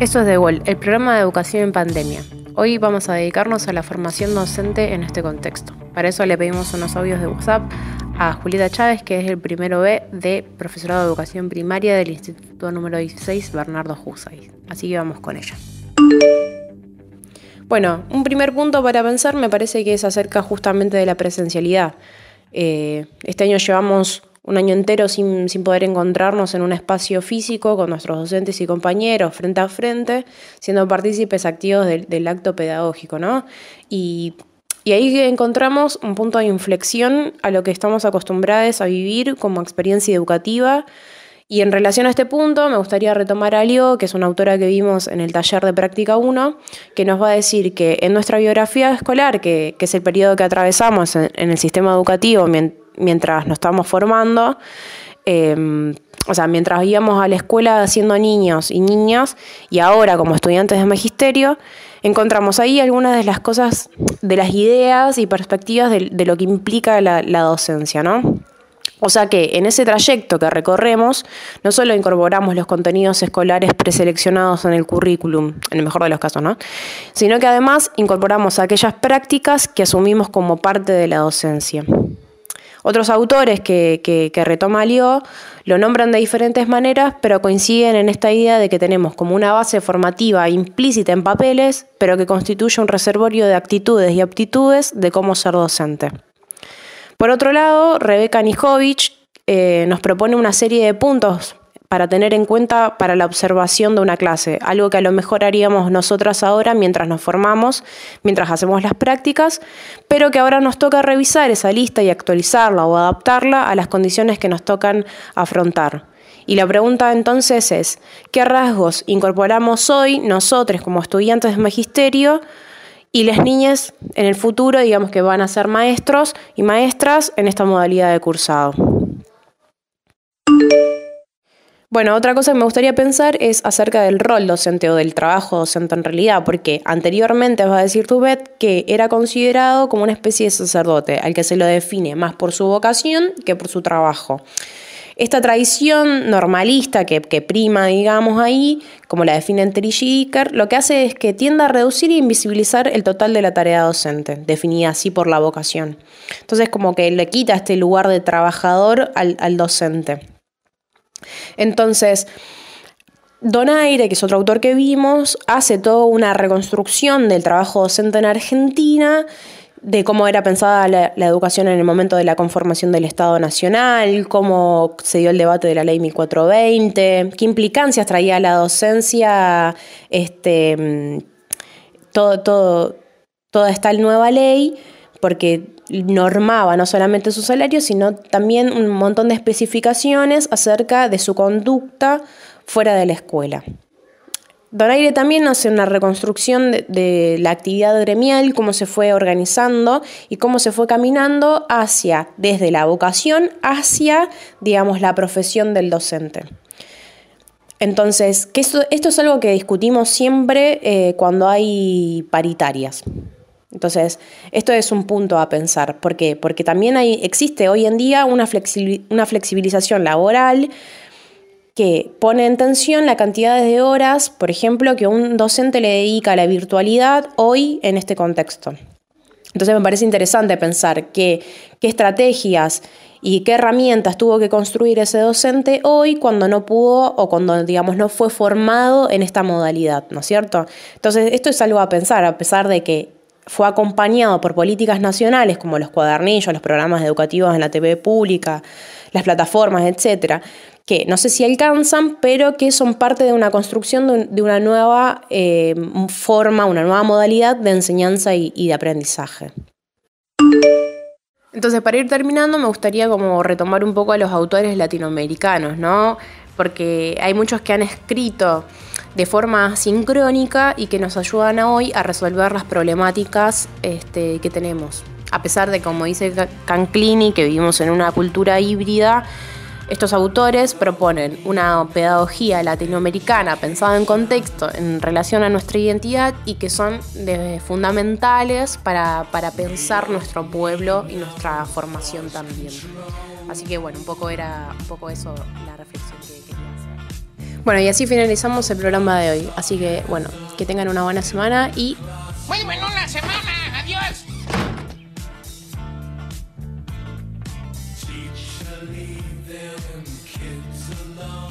Esto es de Gol, el programa de educación en pandemia. Hoy vamos a dedicarnos a la formación docente en este contexto. Para eso le pedimos unos audios de WhatsApp a Julieta Chávez, que es el primero B de profesorado de educación primaria del Instituto número 16 Bernardo Husay. Así que vamos con ella. Bueno, un primer punto para pensar me parece que es acerca justamente de la presencialidad. Eh, este año llevamos un año entero sin, poder encontrarnos en un espacio físico con nuestros docentes y compañeros frente a frente, siendo partícipes activos del, acto pedagógico, ¿no? Y, y, ahí encontramos un punto de inflexión a lo que estamos acostumbrados a vivir como experiencia educativa. Y en relación a este punto, me gustaría retomar a Lio, que es una autora que vimos en el taller de práctica 1, que nos va a decir que en nuestra biografía escolar, que, es el periodo que atravesamos en, en el sistema educativo, nos estábamos formando, em, o sea, mientras íbamos a la escuela siendo niños y niñas y ahora como estudiantes de magisterio, encontramos ahí algunas de las cosas, de las ideas y perspectivas de, lo que implica la, docencia, ¿no? O sea que en ese trayecto que recorremos, no solo incorporamos los contenidos escolares preseleccionados en el currículum, en el mejor de los casos, ¿no? Sino que además incorporamos aquellas prácticas que asumimos como parte de la docencia. Otros autores que, que, retoma Lio lo nombran de diferentes maneras, pero coinciden en esta idea de que tenemos como una base formativa implícita en papeles, pero que constituye un reservorio de actitudes y aptitudes de cómo ser docente. Por otro lado, Rebeca Nijovic eh, nos propone una serie de puntos para tener en cuenta para la observación de una clase, algo que a lo mejor haríamos nosotras ahora mientras nos formamos, mientras hacemos las prácticas, pero que ahora nos toca revisar esa lista y actualizarla o adaptarla a las condiciones que nos tocan afrontar. Y la pregunta entonces es, ¿qué rasgos incorporamos hoy nosotros como estudiantes de magisterio y las niñas en el futuro, digamos que van a ser maestros y maestras en esta modalidad de cursado? Bueno, otra cosa que me gustaría pensar es acerca del rol docente o del trabajo docente en realidad, porque anteriormente vas a decir tu Bet que era considerado como una especie de sacerdote, al que se lo define más por su vocación que por su trabajo. Esta tradición normalista que, prima, digamos, ahí, como la define Terry lo que hace es que tiende a reducir e invisibilizar el total de la tarea docente, definida así por la vocación. Entonces, como que le quita este lugar de trabajador al docente. Entonces, Donaire, que es otro autor que vimos, hace toda una reconstrucción del trabajo docente en Argentina, de cómo era pensada la, educación en el momento de la conformación del Estado Nacional, cómo se dio el debate de la ley 1420, qué implicancias traía la docencia, este, todo, toda esta nueva ley, porque normaba no solamente su salario, sino también un montón de especificaciones acerca de su conducta fuera de la escuela. Donaire también hace una reconstrucción de, la actividad gremial, cómo se fue organizando y cómo se fue caminando hacia, desde la vocación hacia, digamos, la profesión del docente. Entonces, esto, es algo que discutimos siempre eh, cuando hay paritarias. Entonces, esto es un punto a pensar. ¿Por qué? Porque también existe hoy en día una, flexibilización laboral que pone en tensión la cantidad de horas, por ejemplo, que un docente le dedica a la virtualidad hoy en este contexto. Entonces me parece interesante pensar qué estrategias y qué herramientas tuvo que construir ese docente hoy cuando no pudo o cuando, digamos, no fue formado en esta modalidad, ¿no es cierto? Entonces, esto es algo a pensar, a pesar de que fue acompañado por políticas nacionales como los cuadernillos, los programas educativos en la TV pública, las plataformas, etcétera, que no sé si alcanzan, pero que son parte de una construcción de, una nueva eh, forma, una nueva modalidad de enseñanza y, y de aprendizaje. Entonces, para ir terminando, me gustaría como retomar un poco a los autores latinoamericanos, ¿no? Porque hay muchos que han escrito de forma sincrónica y que nos ayudan hoy a resolver las problemáticas este, que tenemos. A pesar de, como dice Canclini, que vivimos en una cultura híbrida, estos autores proponen una pedagogía latinoamericana pensada en contexto en relación a nuestra identidad y que son fundamentales para, para, pensar nuestro pueblo y nuestra formación también. Así que bueno, un poco era un poco eso la reflexión que quería hacer. Bueno, y así finalizamos el programa de hoy. Así que, bueno, que tengan una buena semana y... Muy buena semana. Adiós. Teacher, leave them kids alone.